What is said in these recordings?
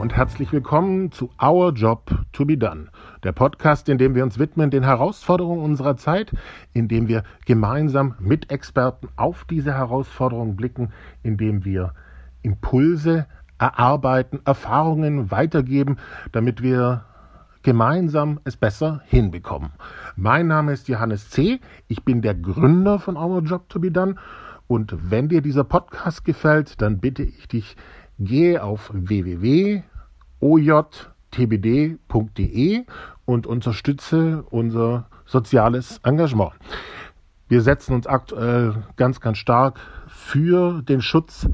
und herzlich willkommen zu Our Job to be Done, der Podcast, in dem wir uns widmen den Herausforderungen unserer Zeit, in dem wir gemeinsam mit Experten auf diese Herausforderungen blicken, in dem wir Impulse erarbeiten, Erfahrungen weitergeben, damit wir gemeinsam es besser hinbekommen. Mein Name ist Johannes C. Ich bin der Gründer von Our Job to be Done. Und wenn dir dieser Podcast gefällt, dann bitte ich dich, gehe auf www.ojtbd.de und unterstütze unser soziales Engagement. Wir setzen uns aktuell ganz, ganz stark für den Schutz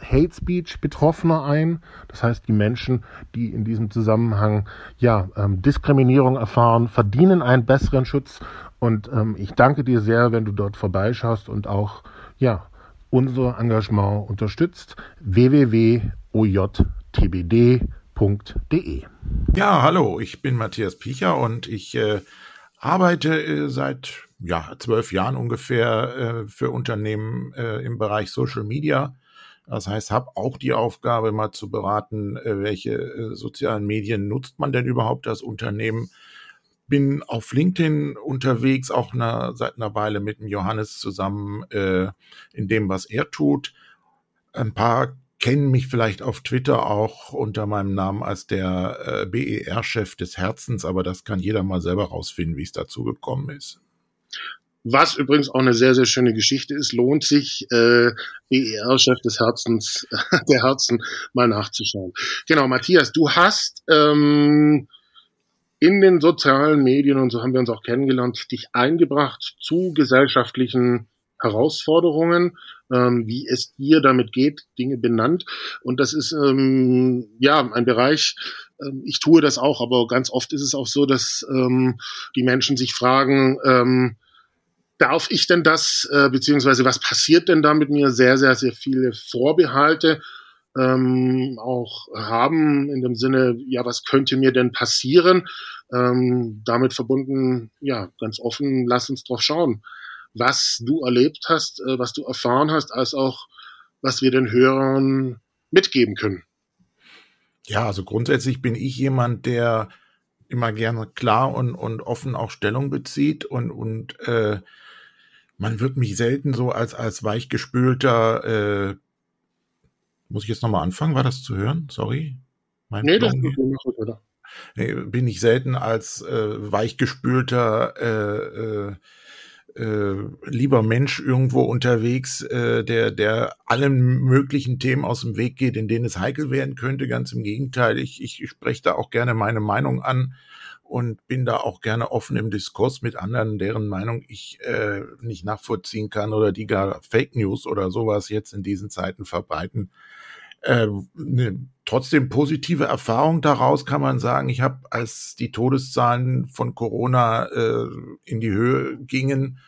Hate Speech Betroffener ein. Das heißt, die Menschen, die in diesem Zusammenhang ja ähm, Diskriminierung erfahren, verdienen einen besseren Schutz. Und ähm, ich danke dir sehr, wenn du dort vorbeischaust und auch ja unser Engagement unterstützt. www.ojtbd.de Ja, hallo, ich bin Matthias Picher und ich äh, arbeite äh, seit ja, zwölf Jahren ungefähr äh, für Unternehmen äh, im Bereich Social Media das heißt, habe auch die Aufgabe, mal zu beraten, äh, welche äh, sozialen Medien nutzt man denn überhaupt als Unternehmen. Bin auf LinkedIn unterwegs, auch eine, seit einer Weile mit dem Johannes zusammen in dem, was er tut. Ein paar kennen mich vielleicht auf Twitter auch unter meinem Namen als der äh, BER-Chef des Herzens, aber das kann jeder mal selber rausfinden, wie es dazu gekommen ist. Was übrigens auch eine sehr, sehr schöne Geschichte ist, lohnt sich, äh, BER-Chef des Herzens, der Herzen, mal nachzuschauen. Genau, Matthias, du hast ähm, in den sozialen Medien, und so haben wir uns auch kennengelernt, dich eingebracht zu gesellschaftlichen Herausforderungen, ähm, wie es dir damit geht, Dinge benannt. Und das ist ähm, ja ein Bereich, ähm, ich tue das auch, aber ganz oft ist es auch so, dass ähm, die Menschen sich fragen, ähm, darf ich denn das, äh, beziehungsweise was passiert denn da mit mir? Sehr, sehr, sehr viele Vorbehalte ähm, auch haben in dem Sinne, ja, was könnte mir denn passieren? Ähm, damit verbunden, ja, ganz offen, lass uns drauf schauen, was du erlebt hast, äh, was du erfahren hast, als auch was wir den Hörern mitgeben können. Ja, also grundsätzlich bin ich jemand, der immer gerne klar und, und offen auch Stellung bezieht und, und äh, man wird mich selten so als, als weichgespülter, äh, muss ich jetzt nochmal anfangen? War das zu hören? Sorry. Mein nee, das ist gut, oder? Nee, bin ich selten als äh, weichgespülter, äh, äh, äh, lieber Mensch irgendwo unterwegs, äh, der, der allen möglichen Themen aus dem Weg geht, in denen es heikel werden könnte. Ganz im Gegenteil, ich, ich spreche da auch gerne meine Meinung an und bin da auch gerne offen im Diskurs mit anderen, deren Meinung ich äh, nicht nachvollziehen kann oder die gar Fake News oder sowas jetzt in diesen Zeiten verbreiten. Äh, ne, trotzdem positive Erfahrung daraus kann man sagen. Ich habe, als die Todeszahlen von Corona äh, in die Höhe gingen,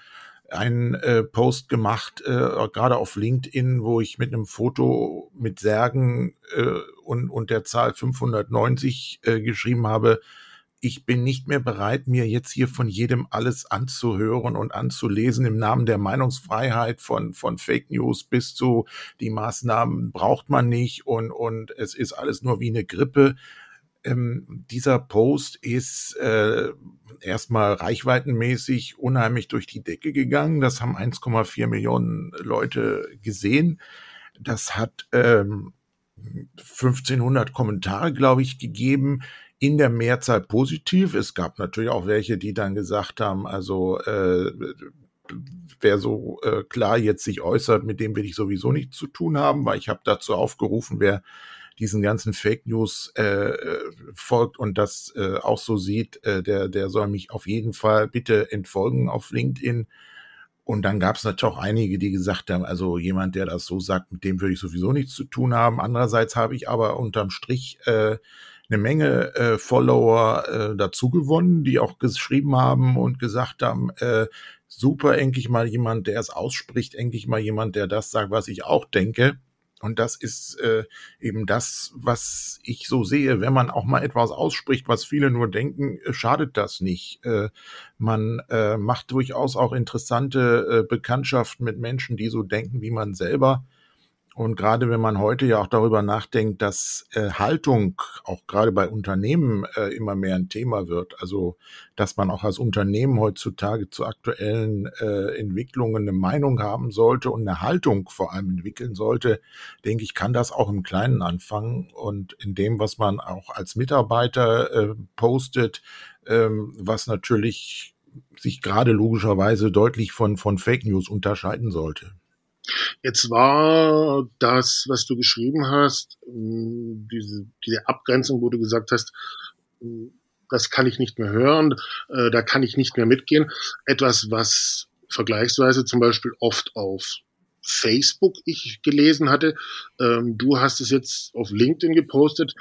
einen äh, Post gemacht, äh, gerade auf LinkedIn, wo ich mit einem Foto mit Särgen äh, und, und der Zahl 590 äh, geschrieben habe, ich bin nicht mehr bereit, mir jetzt hier von jedem alles anzuhören und anzulesen im Namen der Meinungsfreiheit von, von Fake News bis zu die Maßnahmen braucht man nicht und, und es ist alles nur wie eine Grippe. Ähm, dieser Post ist äh, erstmal reichweitenmäßig unheimlich durch die Decke gegangen. Das haben 1,4 Millionen Leute gesehen. Das hat ähm, 1500 Kommentare, glaube ich, gegeben in der Mehrzahl positiv. Es gab natürlich auch welche, die dann gesagt haben, also äh, wer so äh, klar jetzt sich äußert, mit dem will ich sowieso nichts zu tun haben, weil ich habe dazu aufgerufen, wer diesen ganzen Fake News äh, folgt und das äh, auch so sieht, äh, der, der soll mich auf jeden Fall bitte entfolgen auf LinkedIn. Und dann gab es natürlich auch einige, die gesagt haben, also jemand, der das so sagt, mit dem würde ich sowieso nichts zu tun haben. Andererseits habe ich aber unterm Strich äh, eine Menge äh, Follower äh, dazu gewonnen, die auch geschrieben haben und gesagt haben, äh, super, endlich mal jemand, der es ausspricht, endlich mal jemand, der das sagt, was ich auch denke. Und das ist äh, eben das, was ich so sehe. Wenn man auch mal etwas ausspricht, was viele nur denken, äh, schadet das nicht. Äh, man äh, macht durchaus auch interessante äh, Bekanntschaften mit Menschen, die so denken wie man selber. Und gerade wenn man heute ja auch darüber nachdenkt, dass äh, Haltung auch gerade bei Unternehmen äh, immer mehr ein Thema wird, also dass man auch als Unternehmen heutzutage zu aktuellen äh, Entwicklungen eine Meinung haben sollte und eine Haltung vor allem entwickeln sollte, denke ich, kann das auch im Kleinen anfangen und in dem, was man auch als Mitarbeiter äh, postet, ähm, was natürlich sich gerade logischerweise deutlich von, von Fake News unterscheiden sollte. Jetzt war das, was du geschrieben hast, hm, diese, diese Abgrenzung, wo du gesagt hast, hm, das kann ich nicht mehr hören, äh, da kann ich nicht mehr mitgehen. Etwas, was vergleichsweise zum Beispiel oft auf Facebook ich gelesen hatte. Ähm, du hast es jetzt auf LinkedIn gepostet.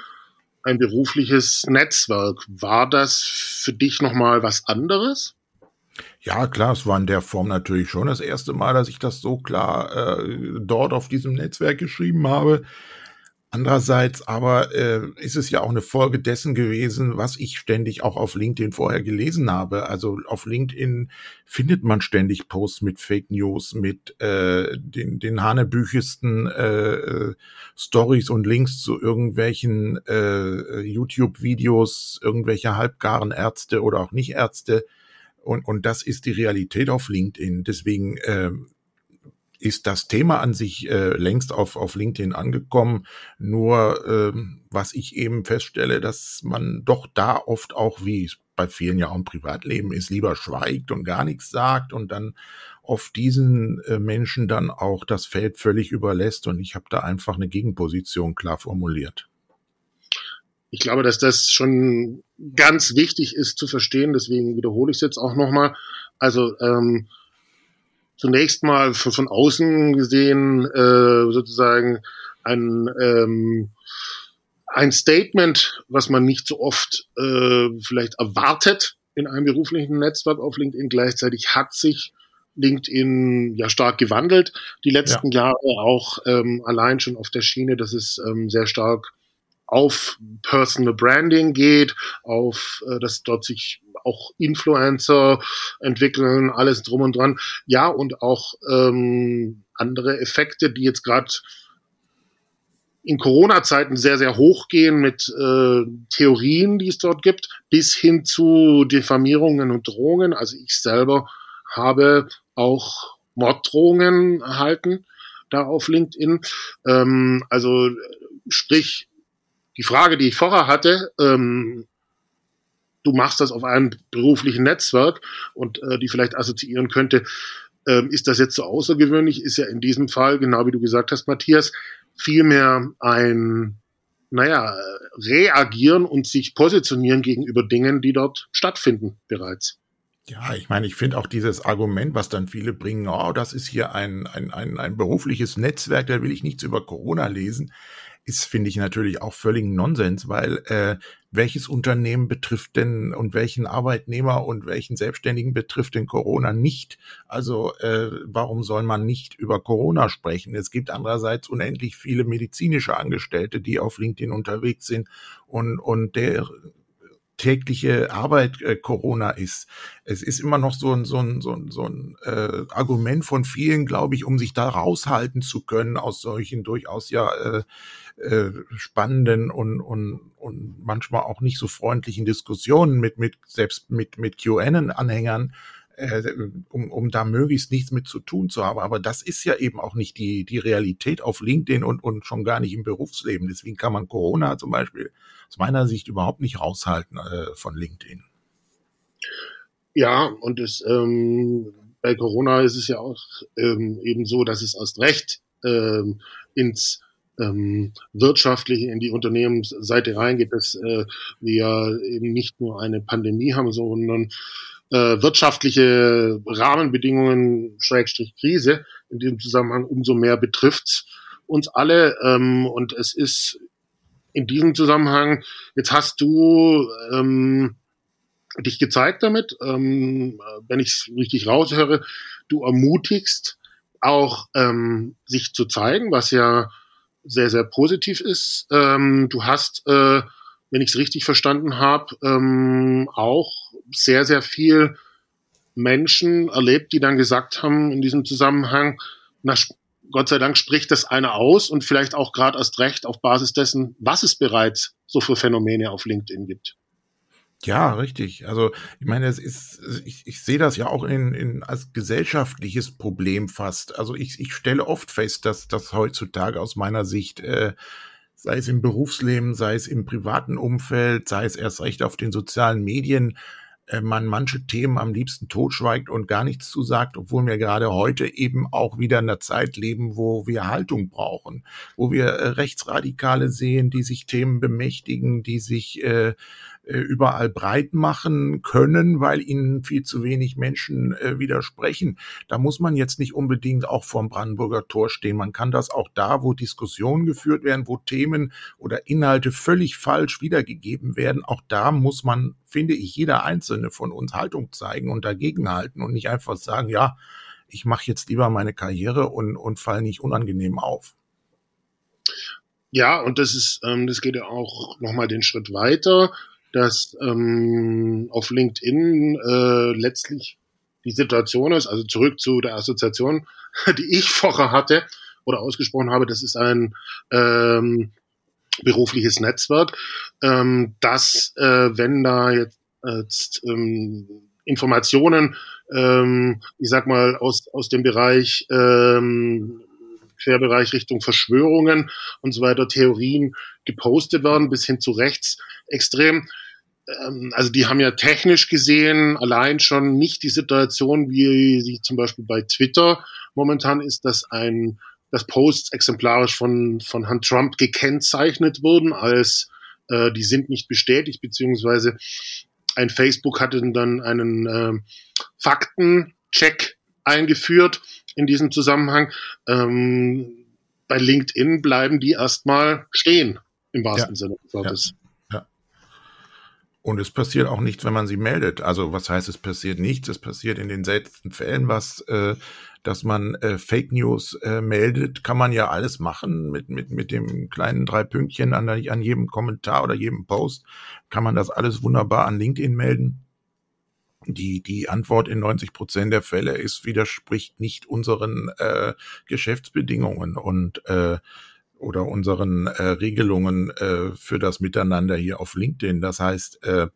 Ein berufliches Netzwerk. War das für dich nochmal was anderes? Ja, klar, es war in der Form natürlich schon das erste Mal, dass ich das so klar äh, dort auf diesem Netzwerk geschrieben habe. Andererseits aber äh, ist es ja auch eine Folge dessen gewesen, was ich ständig auch auf LinkedIn vorher gelesen habe. Also auf LinkedIn findet man ständig Posts mit Fake News, mit äh, den, den hanebüchesten äh, Stories und Links zu irgendwelchen äh, YouTube-Videos, irgendwelche halbgaren Ärzte oder auch Nicht-Ärzte und, und das ist die Realität auf LinkedIn. Deswegen äh, ist das Thema an sich äh, längst auf, auf LinkedIn angekommen. Nur äh, was ich eben feststelle, dass man doch da oft auch, wie es bei vielen ja auch im Privatleben ist, lieber schweigt und gar nichts sagt und dann oft diesen äh, Menschen dann auch das Feld völlig überlässt. Und ich habe da einfach eine Gegenposition klar formuliert ich glaube, dass das schon ganz wichtig ist zu verstehen. Deswegen wiederhole ich es jetzt auch nochmal. Also ähm, zunächst mal von, von außen gesehen äh, sozusagen ein ähm, ein Statement, was man nicht so oft äh, vielleicht erwartet in einem beruflichen Netzwerk auf LinkedIn. Gleichzeitig hat sich LinkedIn ja stark gewandelt die letzten ja. Jahre auch ähm, allein schon auf der Schiene, dass es ähm, sehr stark auf Personal Branding geht, auf äh, dass dort sich auch Influencer entwickeln, alles drum und dran. Ja, und auch ähm, andere Effekte, die jetzt gerade in Corona-Zeiten sehr, sehr hoch gehen mit äh, Theorien, die es dort gibt, bis hin zu Diffamierungen und Drohungen. Also ich selber habe auch Morddrohungen erhalten da auf LinkedIn. Ähm, also sprich, die Frage, die ich vorher hatte, ähm, du machst das auf einem beruflichen Netzwerk und äh, die vielleicht assoziieren könnte, ähm, ist das jetzt so außergewöhnlich, ist ja in diesem Fall, genau wie du gesagt hast, Matthias, vielmehr ein, naja, reagieren und sich positionieren gegenüber Dingen, die dort stattfinden bereits. Ja, ich meine, ich finde auch dieses Argument, was dann viele bringen, oh, das ist hier ein, ein, ein, ein berufliches Netzwerk, da will ich nichts über Corona lesen ist, finde ich natürlich auch völlig Nonsens, weil äh, welches Unternehmen betrifft denn und welchen Arbeitnehmer und welchen Selbstständigen betrifft denn Corona nicht? Also äh, warum soll man nicht über Corona sprechen? Es gibt andererseits unendlich viele medizinische Angestellte, die auf LinkedIn unterwegs sind und, und der tägliche Arbeit äh, Corona ist. Es ist immer noch so ein, so ein, so ein, so ein äh, Argument von vielen, glaube ich, um sich da raushalten zu können aus solchen durchaus ja äh, äh, spannenden und, und, und manchmal auch nicht so freundlichen Diskussionen mit, mit selbst mit, mit QAnon-Anhängern, äh, um, um da möglichst nichts mit zu tun zu haben. Aber das ist ja eben auch nicht die, die Realität auf LinkedIn und, und schon gar nicht im Berufsleben. Deswegen kann man Corona zum Beispiel aus meiner Sicht überhaupt nicht raushalten äh, von LinkedIn. Ja, und es, ähm, bei Corona ist es ja auch ähm, eben so, dass es erst recht ähm, ins ähm, wirtschaftliche, in die Unternehmensseite reingeht, dass äh, wir eben nicht nur eine Pandemie haben, sondern äh, wirtschaftliche Rahmenbedingungen, Schrägstrich Krise, in diesem Zusammenhang umso mehr betrifft uns alle. Ähm, und es ist in diesem Zusammenhang, jetzt hast du ähm, dich gezeigt damit, ähm, wenn ich es richtig raushöre, du ermutigst auch ähm, sich zu zeigen, was ja sehr, sehr positiv ist. Ähm, du hast, äh, wenn ich es richtig verstanden habe, ähm, auch sehr, sehr viel Menschen erlebt, die dann gesagt haben in diesem Zusammenhang, na, Gott sei Dank spricht das einer aus und vielleicht auch gerade erst recht auf Basis dessen, was es bereits so für Phänomene auf LinkedIn gibt. Ja, richtig. Also ich meine, es ist, ich, ich sehe das ja auch in, in als gesellschaftliches Problem fast. Also ich, ich stelle oft fest, dass das heutzutage aus meiner Sicht, äh, sei es im Berufsleben, sei es im privaten Umfeld, sei es erst recht auf den sozialen Medien, man manche Themen am liebsten totschweigt und gar nichts zu sagt, obwohl wir gerade heute eben auch wieder in einer Zeit leben, wo wir Haltung brauchen, wo wir äh, Rechtsradikale sehen, die sich Themen bemächtigen, die sich äh, äh, überall breit machen können, weil ihnen viel zu wenig Menschen äh, widersprechen. Da muss man jetzt nicht unbedingt auch vorm Brandenburger Tor stehen. Man kann das auch da, wo Diskussionen geführt werden, wo Themen oder Inhalte völlig falsch wiedergegeben werden. Auch da muss man, finde ich, jeder einzelne von uns Haltung zeigen und dagegenhalten und nicht einfach sagen, ja, ich mache jetzt lieber meine Karriere und, und fall nicht unangenehm auf. Ja, und das ist, ähm, das geht ja auch nochmal den Schritt weiter dass ähm, auf LinkedIn äh, letztlich die Situation ist, also zurück zu der Assoziation, die ich vorher hatte oder ausgesprochen habe, das ist ein ähm, berufliches Netzwerk, ähm, dass äh, wenn da jetzt, jetzt ähm, Informationen, ähm, ich sag mal, aus, aus dem Bereich ähm, Querbereich Richtung Verschwörungen und so weiter, Theorien gepostet werden, bis hin zu rechtsextrem. Ähm, also die haben ja technisch gesehen allein schon nicht die Situation, wie sie zum Beispiel bei Twitter momentan ist, dass ein dass Posts exemplarisch von, von Herrn Trump gekennzeichnet wurden als äh, die sind nicht bestätigt, beziehungsweise ein Facebook hatte dann einen äh, Faktencheck eingeführt in diesem Zusammenhang. Ähm, bei LinkedIn bleiben die erstmal stehen, im wahrsten ja. Sinne des Wortes. Ja. ja. Und es passiert auch nichts, wenn man sie meldet. Also was heißt, es passiert nichts? Es passiert in den seltensten Fällen was, äh, dass man äh, Fake News äh, meldet. Kann man ja alles machen mit, mit, mit dem kleinen drei Pünktchen an, an jedem Kommentar oder jedem Post. Kann man das alles wunderbar an LinkedIn melden die, die Antwort in 90 Prozent der Fälle ist, widerspricht nicht unseren äh, Geschäftsbedingungen und äh, oder unseren äh, Regelungen äh, für das Miteinander hier auf LinkedIn. Das heißt, äh,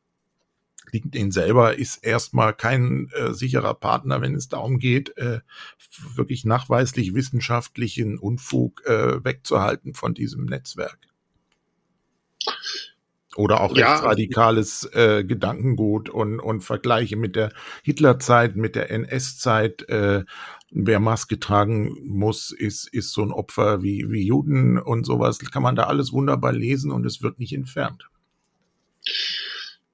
LinkedIn selber ist erstmal kein äh, sicherer Partner, wenn es darum geht, äh, wirklich nachweislich wissenschaftlichen Unfug äh, wegzuhalten von diesem Netzwerk. Oder auch ja. rechtsradikales äh, Gedankengut und, und Vergleiche mit der Hitlerzeit, mit der NS-Zeit. Äh, wer Maske tragen muss, ist, ist so ein Opfer wie, wie Juden und sowas. Kann man da alles wunderbar lesen und es wird nicht entfernt.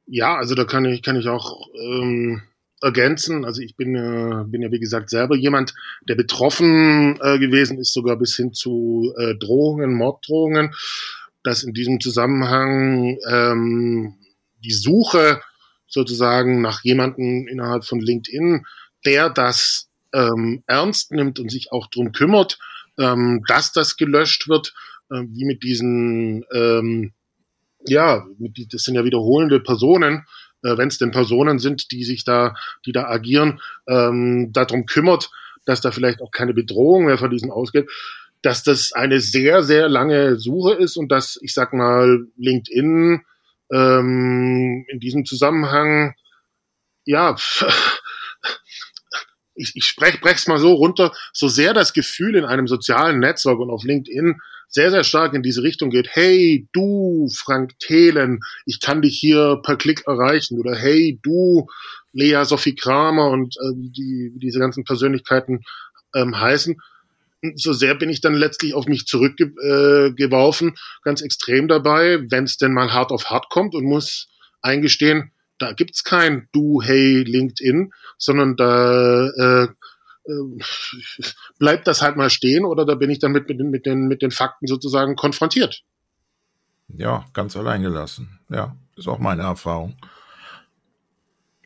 Ja, also da kann ich, kann ich auch ähm, ergänzen. Also ich bin, äh, bin ja wie gesagt selber jemand, der betroffen äh, gewesen ist, sogar bis hin zu äh, Drohungen, Morddrohungen dass in diesem Zusammenhang ähm, die Suche sozusagen nach jemanden innerhalb von LinkedIn, der das ähm, ernst nimmt und sich auch drum kümmert, ähm, dass das gelöscht wird, äh, wie mit diesen, ähm, ja, mit die, das sind ja wiederholende Personen, äh, wenn es denn Personen sind, die sich da, die da agieren, ähm, darum kümmert, dass da vielleicht auch keine Bedrohung mehr von diesen ausgeht dass das eine sehr, sehr lange Suche ist und dass, ich sag mal, LinkedIn ähm, in diesem Zusammenhang, ja, ich, ich sprech, brech's mal so runter, so sehr das Gefühl in einem sozialen Netzwerk und auf LinkedIn sehr, sehr stark in diese Richtung geht, hey, du, Frank Thelen, ich kann dich hier per Klick erreichen oder hey, du, Lea Sophie Kramer und äh, die, diese ganzen Persönlichkeiten ähm, heißen, so sehr bin ich dann letztlich auf mich zurückgeworfen, ganz extrem dabei, wenn es denn mal hart auf hart kommt und muss eingestehen, da gibt's kein Du, hey, LinkedIn, sondern da äh, äh, bleibt das halt mal stehen oder da bin ich dann mit, mit, mit, den, mit den Fakten sozusagen konfrontiert. Ja, ganz allein gelassen. Ja, ist auch meine Erfahrung.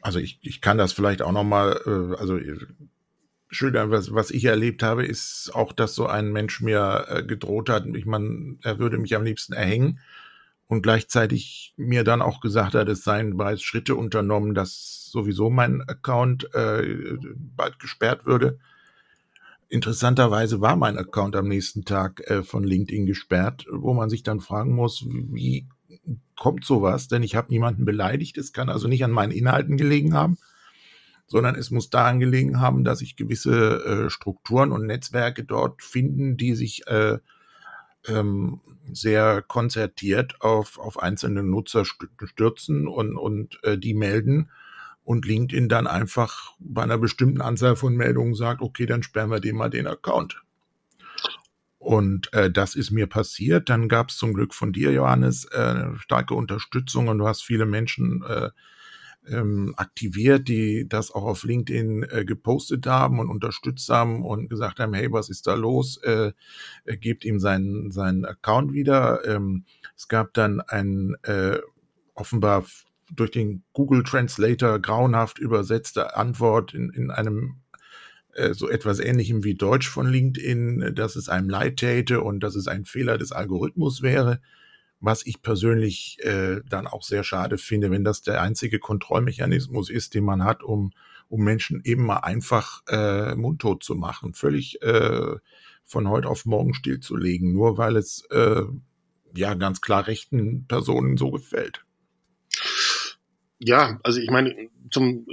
Also ich, ich kann das vielleicht auch noch mal, äh, also schildern, was, was ich erlebt habe, ist auch, dass so ein Mensch mir äh, gedroht hat, ich meine, er würde mich am liebsten erhängen und gleichzeitig mir dann auch gesagt hat, es seien bereits Schritte unternommen, dass sowieso mein Account äh, bald gesperrt würde. interessanterweise war mein Account am nächsten Tag äh, von LinkedIn gesperrt, wo man sich dann fragen muss, wie kommt sowas? Denn ich habe niemanden beleidigt. Es kann also nicht an meinen Inhalten gelegen haben, sondern es muss daran gelegen haben, dass sich gewisse äh, Strukturen und Netzwerke dort finden, die sich äh, ähm, sehr konzertiert auf, auf einzelne Nutzer stürzen und, und äh, die melden und LinkedIn dann einfach bei einer bestimmten Anzahl von Meldungen sagt, okay, dann sperren wir dem mal den Account. Und äh, das ist mir passiert. Dann gab es zum Glück von dir, Johannes, äh, starke Unterstützung und du hast viele Menschen äh, ähm, aktiviert, die das auch auf LinkedIn äh, gepostet haben und unterstützt haben und gesagt haben, hey, was ist da los? Äh, äh, gebt ihm seinen, seinen Account wieder. Ähm, es gab dann ein äh, offenbar durch den Google Translator grauenhaft übersetzte Antwort in, in einem äh, so etwas ähnlichem wie Deutsch von LinkedIn, dass es einem leid täte und dass es ein Fehler des Algorithmus wäre, was ich persönlich äh, dann auch sehr schade finde, wenn das der einzige Kontrollmechanismus ist, den man hat, um, um Menschen eben mal einfach äh, mundtot zu machen, völlig äh, von heute auf morgen stillzulegen, nur weil es äh, ja ganz klar rechten Personen so gefällt. Ja, also ich meine, zum,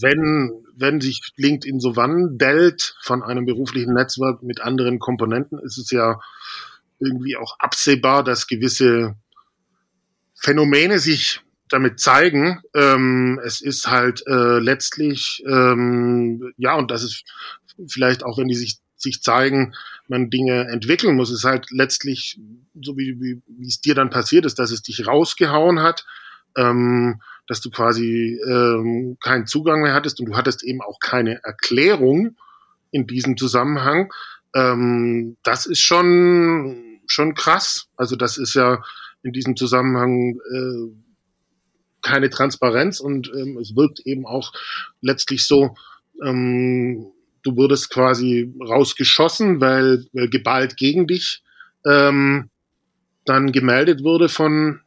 wenn, wenn sich LinkedIn so wandelt von einem beruflichen Netzwerk mit anderen Komponenten, ist es ja irgendwie auch absehbar, dass gewisse Phänomene sich damit zeigen. Ähm, es ist halt äh, letztlich, ähm, ja, und das ist vielleicht auch, wenn die sich, sich zeigen, man Dinge entwickeln muss, ist halt letztlich, so wie, wie, wie es dir dann passiert ist, dass es dich rausgehauen hat, ähm, dass du quasi ähm, keinen Zugang mehr hattest und du hattest eben auch keine Erklärung in diesem Zusammenhang. Ähm, das ist schon schon krass. Also das ist ja in diesem Zusammenhang äh, keine Transparenz und ähm, es wirkt eben auch letztlich so, ähm, du wurdest quasi rausgeschossen, weil, weil geballt gegen dich ähm, dann gemeldet wurde von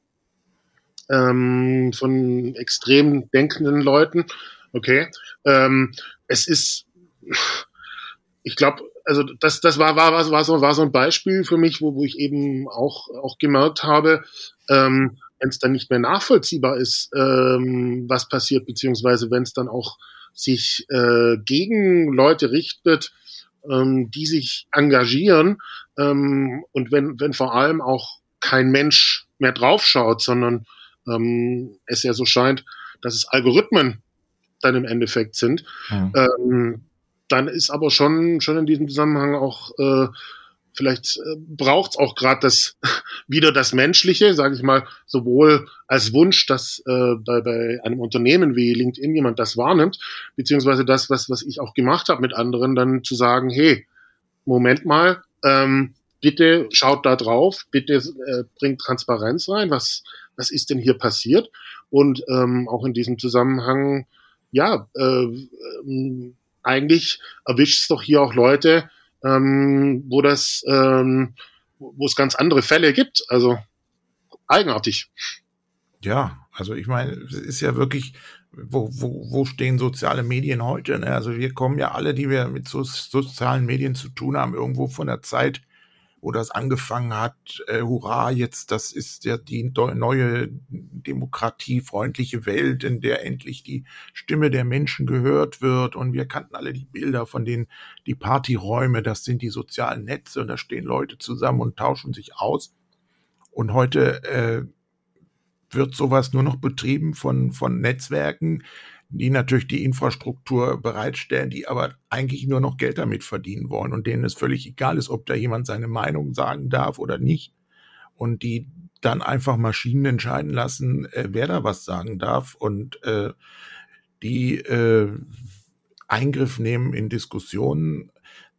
ähm, von extrem denkenden Leuten. Okay. Ähm, es ist, ich glaube, also das, das war, war, war, war, so, war so ein Beispiel für mich, wo, wo ich eben auch, auch gemerkt habe, ähm, wenn es dann nicht mehr nachvollziehbar ist, ähm, was passiert, beziehungsweise wenn es dann auch sich äh, gegen Leute richtet, ähm, die sich engagieren ähm, und wenn, wenn vor allem auch kein Mensch mehr draufschaut, sondern ähm, es ja so scheint, dass es Algorithmen dann im Endeffekt sind. Mhm. Ähm, dann ist aber schon, schon in diesem Zusammenhang auch, äh, vielleicht äh, braucht es auch gerade das wieder das Menschliche, sage ich mal, sowohl als Wunsch, dass äh, bei, bei einem Unternehmen wie LinkedIn jemand das wahrnimmt, beziehungsweise das, was, was ich auch gemacht habe mit anderen, dann zu sagen, hey, Moment mal, ähm, bitte schaut da drauf, bitte äh, bringt Transparenz rein, was, was ist denn hier passiert? Und ähm, auch in diesem Zusammenhang, ja, äh, äh, eigentlich erwischt es doch hier auch Leute, ähm, wo das, ähm, wo es ganz andere Fälle gibt. Also eigenartig. Ja, also ich meine, es ist ja wirklich, wo, wo, wo stehen soziale Medien heute? Ne? Also wir kommen ja alle, die wir mit so, sozialen Medien zu tun haben, irgendwo von der Zeit wo das angefangen hat, äh, hurra, jetzt das ist ja die neue demokratiefreundliche Welt, in der endlich die Stimme der Menschen gehört wird. Und wir kannten alle die Bilder von den die Partyräume, das sind die sozialen Netze und da stehen Leute zusammen und tauschen sich aus. Und heute äh, wird sowas nur noch betrieben von von Netzwerken, die natürlich die Infrastruktur bereitstellen, die aber eigentlich nur noch Geld damit verdienen wollen und denen es völlig egal ist, ob da jemand seine Meinung sagen darf oder nicht. Und die dann einfach Maschinen entscheiden lassen, äh, wer da was sagen darf und äh, die äh, Eingriff nehmen in Diskussionen,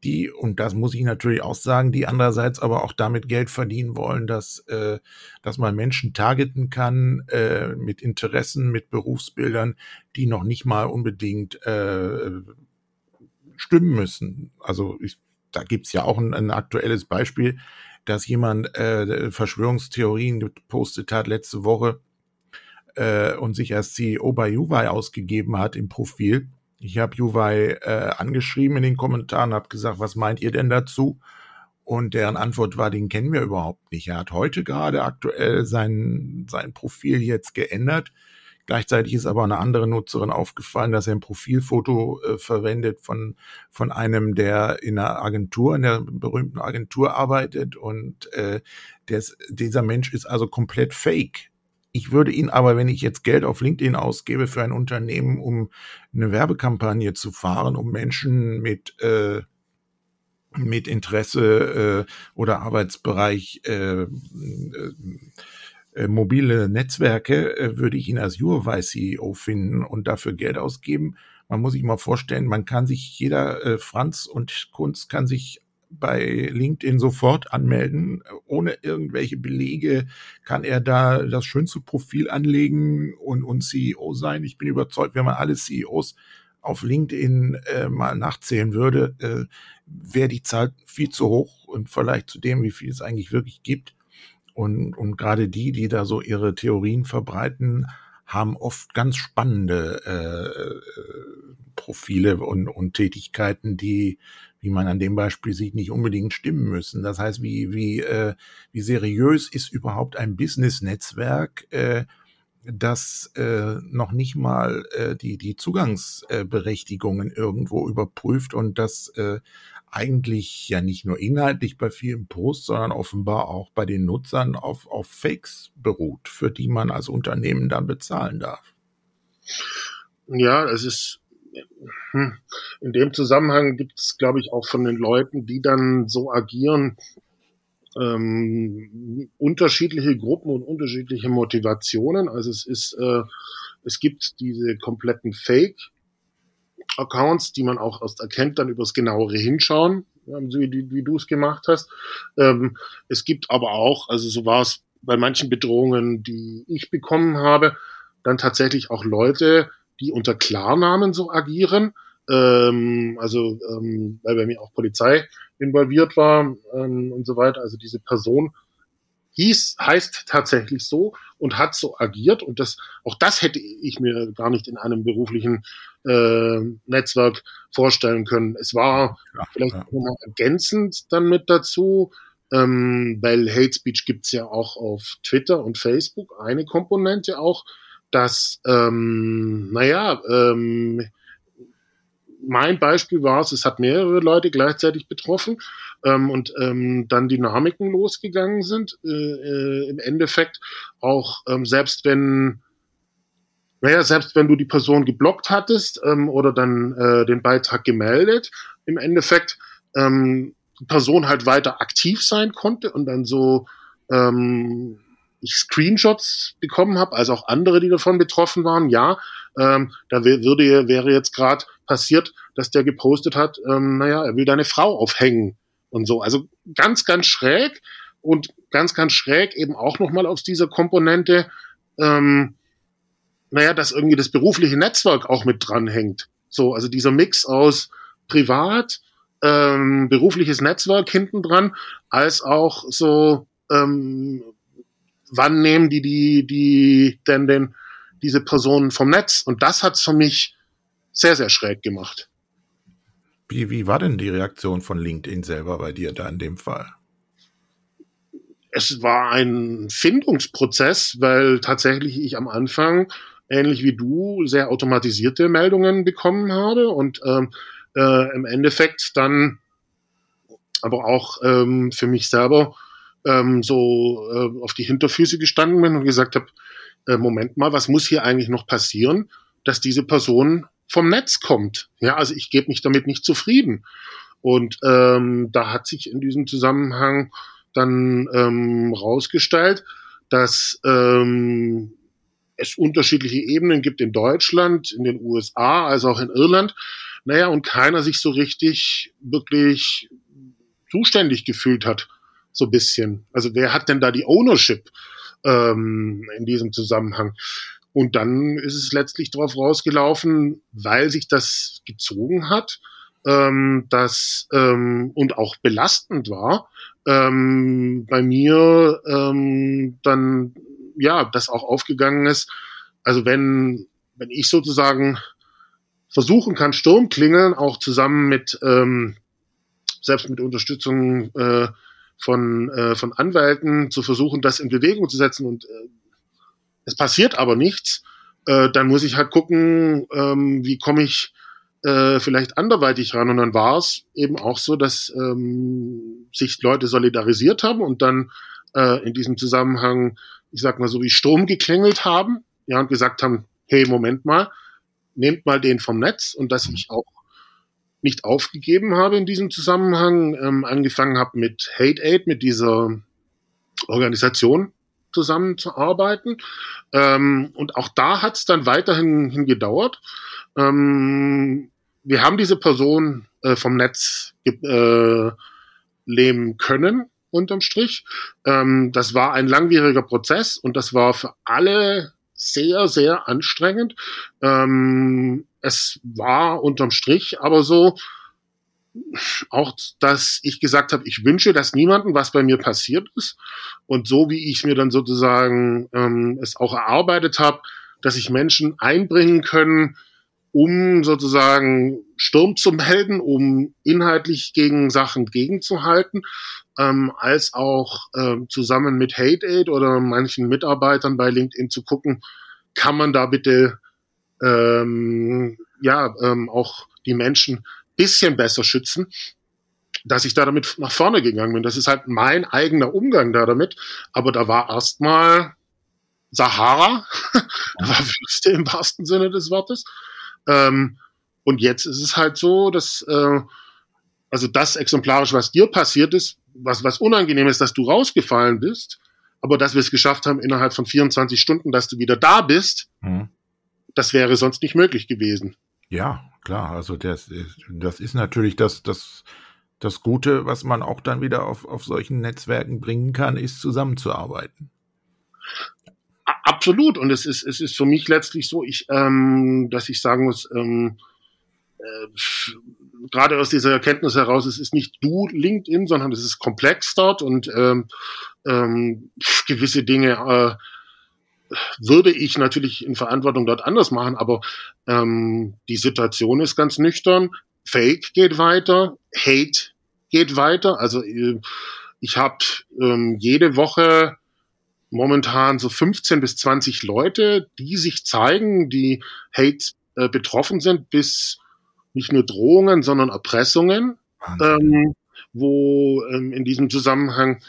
die, und das muss ich natürlich auch sagen, die andererseits aber auch damit Geld verdienen wollen, dass, äh, dass man Menschen targeten kann äh, mit Interessen, mit Berufsbildern, die noch nicht mal unbedingt äh, stimmen müssen. Also ich, da gibt's ja auch ein, ein aktuelles Beispiel, dass jemand äh, Verschwörungstheorien gepostet hat letzte Woche äh, und sich als CEO bei Juwei ausgegeben hat im Profil Ich habe Juwei äh, angeschrieben in den Kommentaren, habe gesagt, was meint ihr denn dazu? Und deren Antwort war, den kennen wir überhaupt nicht. Er hat heute gerade aktuell sein, sein Profil jetzt geändert. Gleichzeitig ist aber eine andere Nutzerin aufgefallen, dass er ein Profilfoto äh, verwendet von, von einem, der in einer Agentur, in der berühmten Agentur arbeitet. Und äh, des, dieser Mensch ist also komplett fake. Ich würde ihn aber, wenn ich jetzt Geld auf LinkedIn ausgebe für ein Unternehmen, um eine Werbekampagne zu fahren, um Menschen mit äh, mit Interesse äh, oder Arbeitsbereich äh, äh, äh, mobile Netzwerke, äh, würde ich ihn als Huawei CEO finden und dafür Geld ausgeben. Man muss sich mal vorstellen, man kann sich, jeder äh, Franz und Kunz kann sich bei LinkedIn sofort anmelden. Ohne irgendwelche Belege kann er da das schönste Profil anlegen und, und CEO sein. Ich bin überzeugt, wenn man alle CEOs auf LinkedIn äh, mal nachzählen würde, äh, wäre die Zahl viel zu hoch und vielleicht zu dem, wie viel es eigentlich wirklich gibt. Und, und gerade die, die da so ihre Theorien verbreiten, haben oft ganz spannende äh, Profile und, und Tätigkeiten, die, wie man an dem Beispiel sieht, nicht unbedingt stimmen müssen. Das heißt, wie, wie, äh, wie seriös ist überhaupt ein Business-Netzwerk? Äh, dass äh, noch nicht mal äh, die, die Zugangsberechtigungen irgendwo überprüft und das äh, eigentlich ja nicht nur inhaltlich bei vielen Posts, sondern offenbar auch bei den Nutzern auf, auf Fakes beruht, für die man als Unternehmen dann bezahlen darf. Ja, es ist hm, in dem Zusammenhang gibt es, glaube ich, auch von den Leuten, die dann so agieren, ähm, unterschiedliche Gruppen und unterschiedliche Motivationen. Also es ist, äh, es gibt diese kompletten Fake Accounts, die man auch erst erkennt, dann übers genauere Hinschauen, wie, wie, du es gemacht hast. Ähm, es gibt aber auch, also so war es bei manchen Bedrohungen, die ich bekommen habe, dann tatsächlich auch Leute, die unter Klarnamen so agieren. Ähm, also ähm, weil bei mir auch Polizei involviert war ähm, und so weiter. Also diese Person hieß, heißt tatsächlich so und hat so agiert. Und das, auch das hätte ich mir gar nicht in einem beruflichen äh, Netzwerk vorstellen können. Es war ja, vielleicht ja. nochmal ergänzend dann mit dazu, ähm, weil Hate Speech gibt's ja auch auf Twitter und Facebook, eine Komponente auch, dass, ähm, naja, ähm, mein Beispiel war es, es hat mehrere Leute gleichzeitig betroffen ähm, und ähm, dann Dynamiken losgegangen sind. Äh, äh, Im Endeffekt auch ähm, selbst wenn naja, selbst wenn du die Person geblockt hattest ähm, oder dann äh, den Beitrag gemeldet, im Endeffekt ähm, die Person halt weiter aktiv sein konnte und dann so ähm, Screenshots bekommen habe, also auch andere, die davon betroffen waren, ja, ähm, da würde, wäre jetzt gerade passiert, dass der gepostet hat, ähm, naja, er will deine Frau aufhängen und so. Also ganz, ganz schräg und ganz, ganz schräg eben auch nochmal aus dieser Komponente, ähm, naja, dass irgendwie das berufliche Netzwerk auch mit dranhängt. So, also dieser Mix aus privat, ähm, berufliches Netzwerk hinten dran, als auch so ähm, wann nehmen die die, die denn den, diese Personen vom Netz? Und das hat's für mich sehr, sehr schräg gemacht. Wie, wie war denn die Reaktion von LinkedIn selber bei dir da in dem Fall? Es war ein Findungsprozess, weil tatsächlich ich am Anfang, ähnlich wie du, sehr automatisierte Meldungen bekommen habe und ähm, äh, im Endeffekt dann aber auch ähm, für mich selber ähm, so äh, auf die Hinterfüße gestanden bin und gesagt habe, äh, Moment mal, was muss hier eigentlich noch passieren, dass diese Person vom Netz kommt? Ja, also ich gebe mich damit nicht zufrieden. Und ähm, da hat sich in diesem Zusammenhang dann ähm, rausgestellt, dass ähm, es unterschiedliche Ebenen gibt in Deutschland, in den USA, als auch in Irland. Naja, und keiner sich so richtig wirklich zuständig gefühlt hat so bisschen. Also wer hat denn da die Ownership ähm, in diesem Zusammenhang? Und dann ist es letztlich darauf rausgelaufen, weil sich das gezogen hat, ähm, das ähm, und auch belastend war, ähm, bei mir ähm, dann ja, das auch aufgegangen ist. Also wenn wenn ich sozusagen versuchen kann, Sturmklingeln auch zusammen mit, ähm, selbst mit Unterstützung äh, von, äh, von Anwälten zu versuchen, das in Bewegung zu setzen. Und äh, es passiert aber nichts, äh, dann muss ich halt gucken, ähm, wie komme ich äh, vielleicht anderweitig ran. Und dann war es eben auch so, dass ähm, sich Leute solidarisiert haben und dann äh, in diesem Zusammenhang, ich sag mal so wie Strom geklängelt haben, ja, und gesagt haben, hey, Moment mal, nehmt mal den vom Netz und dass ich auch nicht aufgegeben habe in diesem Zusammenhang, ähm, angefangen habe mit Hate Aid, mit dieser Organisation zusammenzuarbeiten. Ähm, und auch da hat es dann weiterhin hingedauert. Ähm, wir haben diese Person äh, vom Netz äh, leben können, unterm Strich. Ähm, das war ein langwieriger Prozess und das war für alle sehr, sehr anstrengend. Ähm, es war unterm Strich aber so, auch, dass ich gesagt habe, ich wünsche, dass niemandem was bei mir passiert ist. Und so wie ich mir dann sozusagen ähm, es auch erarbeitet habe, dass sich Menschen einbringen können, um sozusagen Sturm zu melden, um inhaltlich gegen Sachen gegenzuhalten, ähm, als auch ähm, zusammen mit Hate Aid oder manchen Mitarbeitern bei LinkedIn zu gucken, kann man da bitte ähm, ja ähm, auch die Menschen bisschen besser schützen, dass ich da damit nach vorne gegangen bin. Das ist halt mein eigener Umgang da damit. Aber da war erstmal Sahara, da war Wüste im wahrsten Sinne des Wortes. Ähm, und jetzt ist es halt so, dass äh, also das exemplarisch, was dir passiert ist, was, was unangenehm ist, dass du rausgefallen bist, aber dass wir es geschafft haben, innerhalb von 24 Stunden, dass du wieder da bist, mhm. Das wäre sonst nicht möglich gewesen. Ja, klar. Also das, das ist natürlich das, das, das Gute, was man auch dann wieder auf, auf solchen Netzwerken bringen kann, ist zusammenzuarbeiten. Absolut. Und es ist, es ist für mich letztlich so, ich, ähm, dass ich sagen muss, ähm, äh, gerade aus dieser Erkenntnis heraus, es ist nicht du LinkedIn, sondern es ist komplex dort und ähm, ähm, gewisse Dinge äh, würde ich natürlich in Verantwortung dort anders machen, aber ähm, die Situation ist ganz nüchtern. Fake geht weiter, Hate geht weiter. Also äh, ich habe ähm, jede Woche momentan so 15 bis 20 Leute, die sich zeigen, die Hate äh, betroffen sind, bis nicht nur Drohungen, sondern Erpressungen, ähm, wo ähm, in diesem Zusammenhang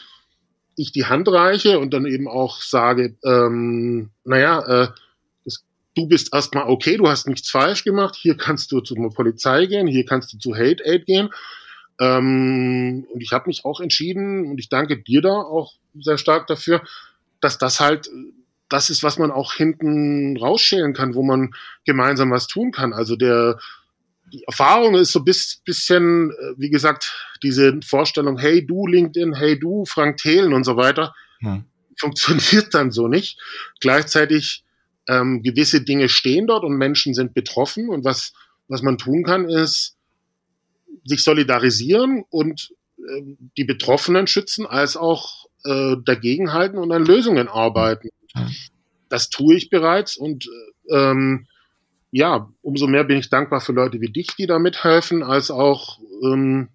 ich die Hand reiche und dann eben auch sage, ähm, naja, äh, das, du bist erstmal okay, du hast nichts falsch gemacht, hier kannst du zur Polizei gehen, hier kannst du zu Hate Aid gehen. Ähm, und ich habe mich auch entschieden, und ich danke dir da auch sehr stark dafür, dass das halt das ist, was man auch hinten rausschälen kann, wo man gemeinsam was tun kann. Also der die Erfahrung ist so bis bisschen, äh, wie gesagt, diese Vorstellung, hey du LinkedIn, hey du Frank Thelen und so weiter, hm. funktioniert dann so nicht. Gleichzeitig ähm, gewisse Dinge stehen dort und Menschen sind betroffen und was, was man tun kann, ist sich solidarisieren und äh, die Betroffenen schützen, als auch äh, dagegenhalten und an Lösungen arbeiten. Hm. Das tue ich bereits und äh, ähm, ja, umso mehr bin ich dankbar für Leute wie dich, die da mithelfen, als auch ähm,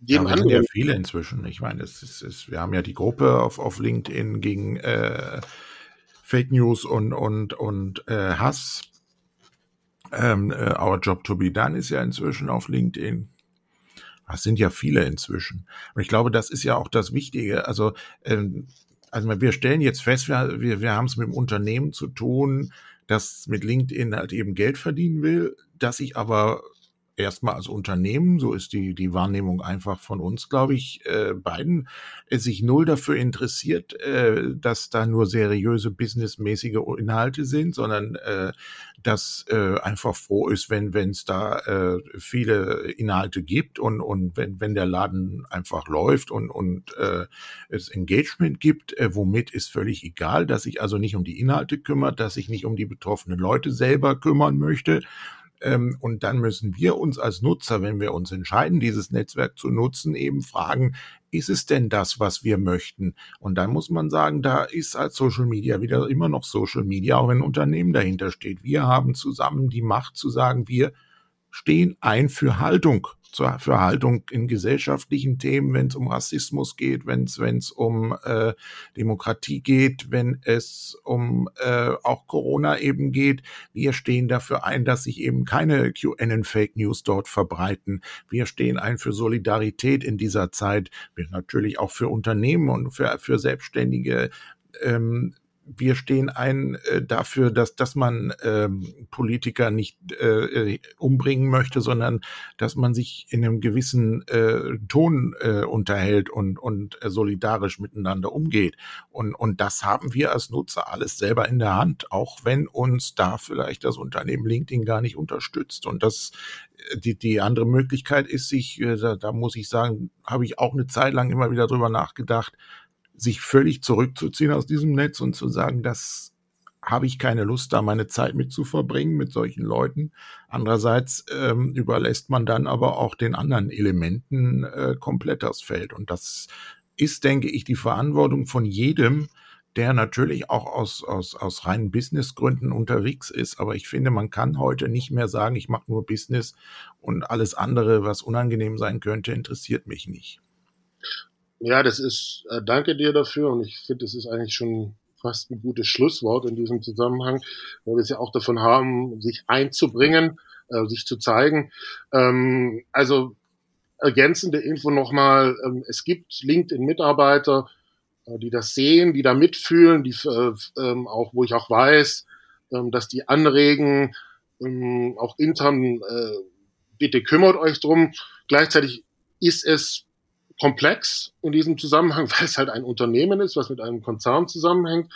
jedem ja, anderen. ja viele inzwischen. Ich meine, es ist, es, wir haben ja die Gruppe auf, auf LinkedIn gegen äh, Fake News und, und, und äh, Hass. Ähm, äh, Our Job to be Done ist ja inzwischen auf LinkedIn. Das sind ja viele inzwischen. Und ich glaube, das ist ja auch das Wichtige. Also, ähm, also wir stellen jetzt fest, wir, wir, wir haben es mit dem Unternehmen zu tun, das mit LinkedIn halt eben Geld verdienen will, dass ich aber erstmal als Unternehmen, so ist die, die Wahrnehmung einfach von uns, glaube ich, äh, beiden, äh, sich null dafür interessiert, äh, dass da nur seriöse businessmäßige Inhalte sind, sondern äh, dass äh, einfach froh ist, wenn wenn es da äh, viele Inhalte gibt und und wenn wenn der Laden einfach läuft und und äh, es Engagement gibt, äh, womit ist völlig egal, dass sich also nicht um die Inhalte kümmert, dass sich nicht um die betroffenen Leute selber kümmern möchte ähm, und dann müssen wir uns als Nutzer, wenn wir uns entscheiden, dieses Netzwerk zu nutzen, eben fragen, ist es denn das, was wir möchten? Und dann muss man sagen, da ist als Social Media wieder immer noch Social Media, auch wenn ein Unternehmen dahinter steht. Wir haben zusammen die Macht zu sagen, wir stehen ein für Haltung zur, für Haltung in gesellschaftlichen Themen, wenn es um Rassismus geht, wenn es um äh, Demokratie geht, wenn es um äh, auch Corona eben geht. Wir stehen dafür ein, dass sich eben keine QAnon-Fake News dort verbreiten. Wir stehen ein für Solidarität in dieser Zeit. Wir natürlich auch für Unternehmen und für, für Selbstständige ähm, wir stehen ein äh, dafür, dass, dass man ähm, Politiker nicht äh, äh, umbringen möchte, sondern dass man sich in einem gewissen äh, Ton äh, unterhält und, und äh, solidarisch miteinander umgeht. Und, und das haben wir als Nutzer alles selber in der Hand, auch wenn uns da vielleicht das Unternehmen LinkedIn gar nicht unterstützt. Und das äh, die, die andere Möglichkeit ist sich, äh, da, da muss ich sagen, habe ich auch eine Zeit lang immer wieder drüber nachgedacht, sich völlig zurückzuziehen aus diesem Netz und zu sagen, das habe ich keine Lust, da meine Zeit mit zu verbringen mit solchen Leuten. Andererseits ähm, überlässt man dann aber auch den anderen Elementen äh, komplett das Feld. Und das ist, denke ich, die Verantwortung von jedem, der natürlich auch aus, aus, aus reinen Businessgründen unterwegs ist. Aber ich finde, man kann heute nicht mehr sagen, ich mache nur Business und alles andere, was unangenehm sein könnte, interessiert mich nicht. Ja, das ist, äh, danke dir dafür und ich finde, das ist eigentlich schon fast ein gutes Schlusswort in diesem Zusammenhang, weil wir es ja auch davon haben, sich einzubringen, äh, sich zu zeigen. Ähm, also ergänzende Info nochmal, ähm, es gibt LinkedIn-Mitarbeiter, äh, die das sehen, die da mitfühlen, die äh, ähm, auch, wo ich auch weiß, ähm, dass die anregen, ähm, auch intern, äh, bitte kümmert euch drum. Gleichzeitig ist es komplex in diesem Zusammenhang, weil es halt ein Unternehmen ist, was mit einem Konzern zusammenhängt.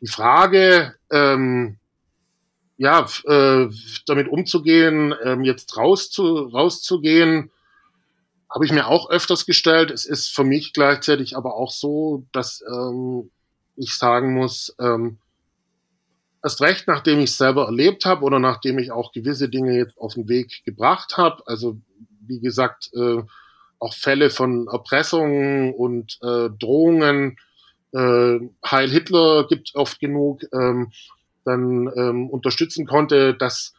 Die Frage, ähm, ja, äh, damit umzugehen, ähm, jetzt raus zu, rauszugehen, habe ich mir auch öfters gestellt. Es ist für mich gleichzeitig aber auch so, dass ähm, ich sagen muss, ähm, erst recht, nachdem ich es selber erlebt habe oder nachdem ich auch gewisse Dinge jetzt auf den Weg gebracht habe. Also wie gesagt, äh, auch Fälle von Erpressungen und äh, Drohungen. Äh, Heil Hitler gibt oft genug, ähm, dann ähm, unterstützen konnte, dass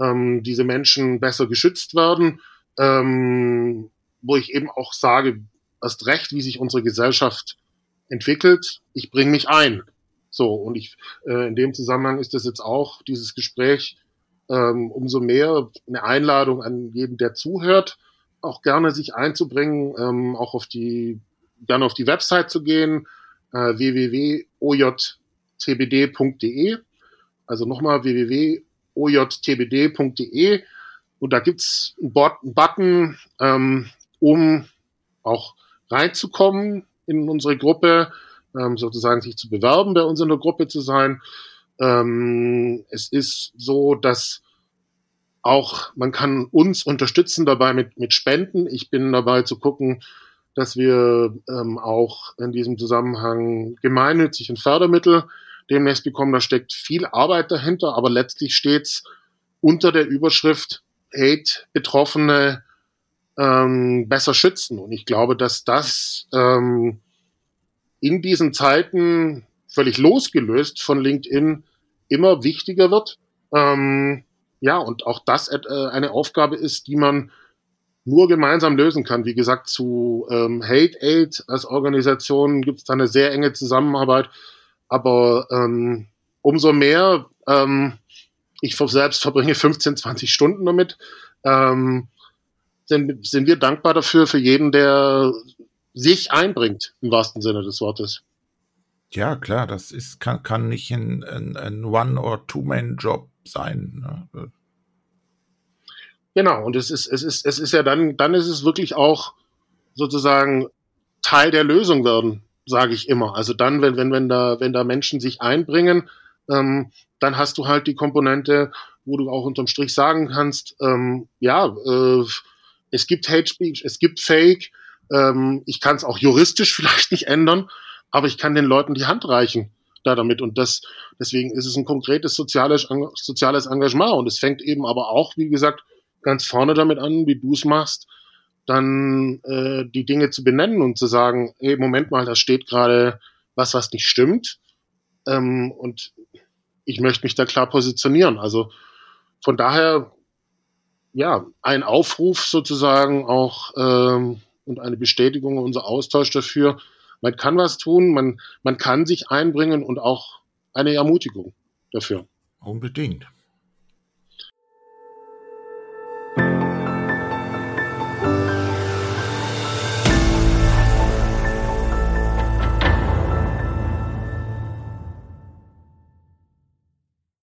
ähm, diese Menschen besser geschützt werden, ähm, wo ich eben auch sage, erst recht, wie sich unsere Gesellschaft entwickelt, ich bringe mich ein. So, und ich, äh, in dem Zusammenhang ist das jetzt auch, dieses Gespräch, ähm, umso mehr eine Einladung an jeden, der zuhört, auch gerne sich einzubringen, ähm, auch auf die, gerne auf die Website zu gehen, äh, www.ojtbd.de. Also nochmal www.ojtbd.de. Und da gibt's einen, einen Button, ähm, um auch reinzukommen in unsere Gruppe, ähm, sozusagen sich zu bewerben, bei uns in der Gruppe zu sein. Ähm, es ist so, dass auch man kann uns unterstützen dabei mit, mit Spenden. Ich bin dabei zu gucken, dass wir ähm, auch in diesem Zusammenhang gemeinnützig Fördermittel demnächst bekommen. Da steckt viel Arbeit dahinter, aber letztlich steht's unter der Überschrift Hate Betroffene ähm, besser schützen. Und ich glaube, dass das ähm, in diesen Zeiten völlig losgelöst von LinkedIn immer wichtiger wird. Ähm, ja, und auch das äh, eine Aufgabe ist, die man nur gemeinsam lösen kann. Wie gesagt, zu ähm, Hate Aid als Organisation gibt es da eine sehr enge Zusammenarbeit. Aber ähm, umso mehr, ähm, ich selbst verbringe 15, 20 Stunden damit, ähm, sind, sind wir dankbar dafür, für jeden, der sich einbringt, im wahrsten Sinne des Wortes. Ja, klar, das ist, kann, kann nicht ein, ein, ein One- or Two-Man-Job sein. Ne? Genau, und es ist, es ist, es ist ja dann, dann ist es wirklich auch sozusagen Teil der Lösung werden, sage ich immer. Also dann, wenn, wenn, wenn da, wenn da Menschen sich einbringen, ähm, dann hast du halt die Komponente, wo du auch unterm Strich sagen kannst, ähm, ja, äh, es gibt Hate Speech, es gibt Fake, ähm, ich kann es auch juristisch vielleicht nicht ändern, aber ich kann den Leuten die Hand reichen da damit. Und das, deswegen ist es ein konkretes soziales, soziales Engagement. Und es fängt eben aber auch, wie gesagt, ganz vorne damit an, wie du es machst, dann äh, die Dinge zu benennen und zu sagen, hey, Moment mal, da steht gerade was, was nicht stimmt. Ähm, und ich möchte mich da klar positionieren. Also von daher ja, ein Aufruf sozusagen auch ähm, und eine Bestätigung, unser Austausch dafür. Man kann was tun, man, man kann sich einbringen und auch eine Ermutigung dafür. Unbedingt.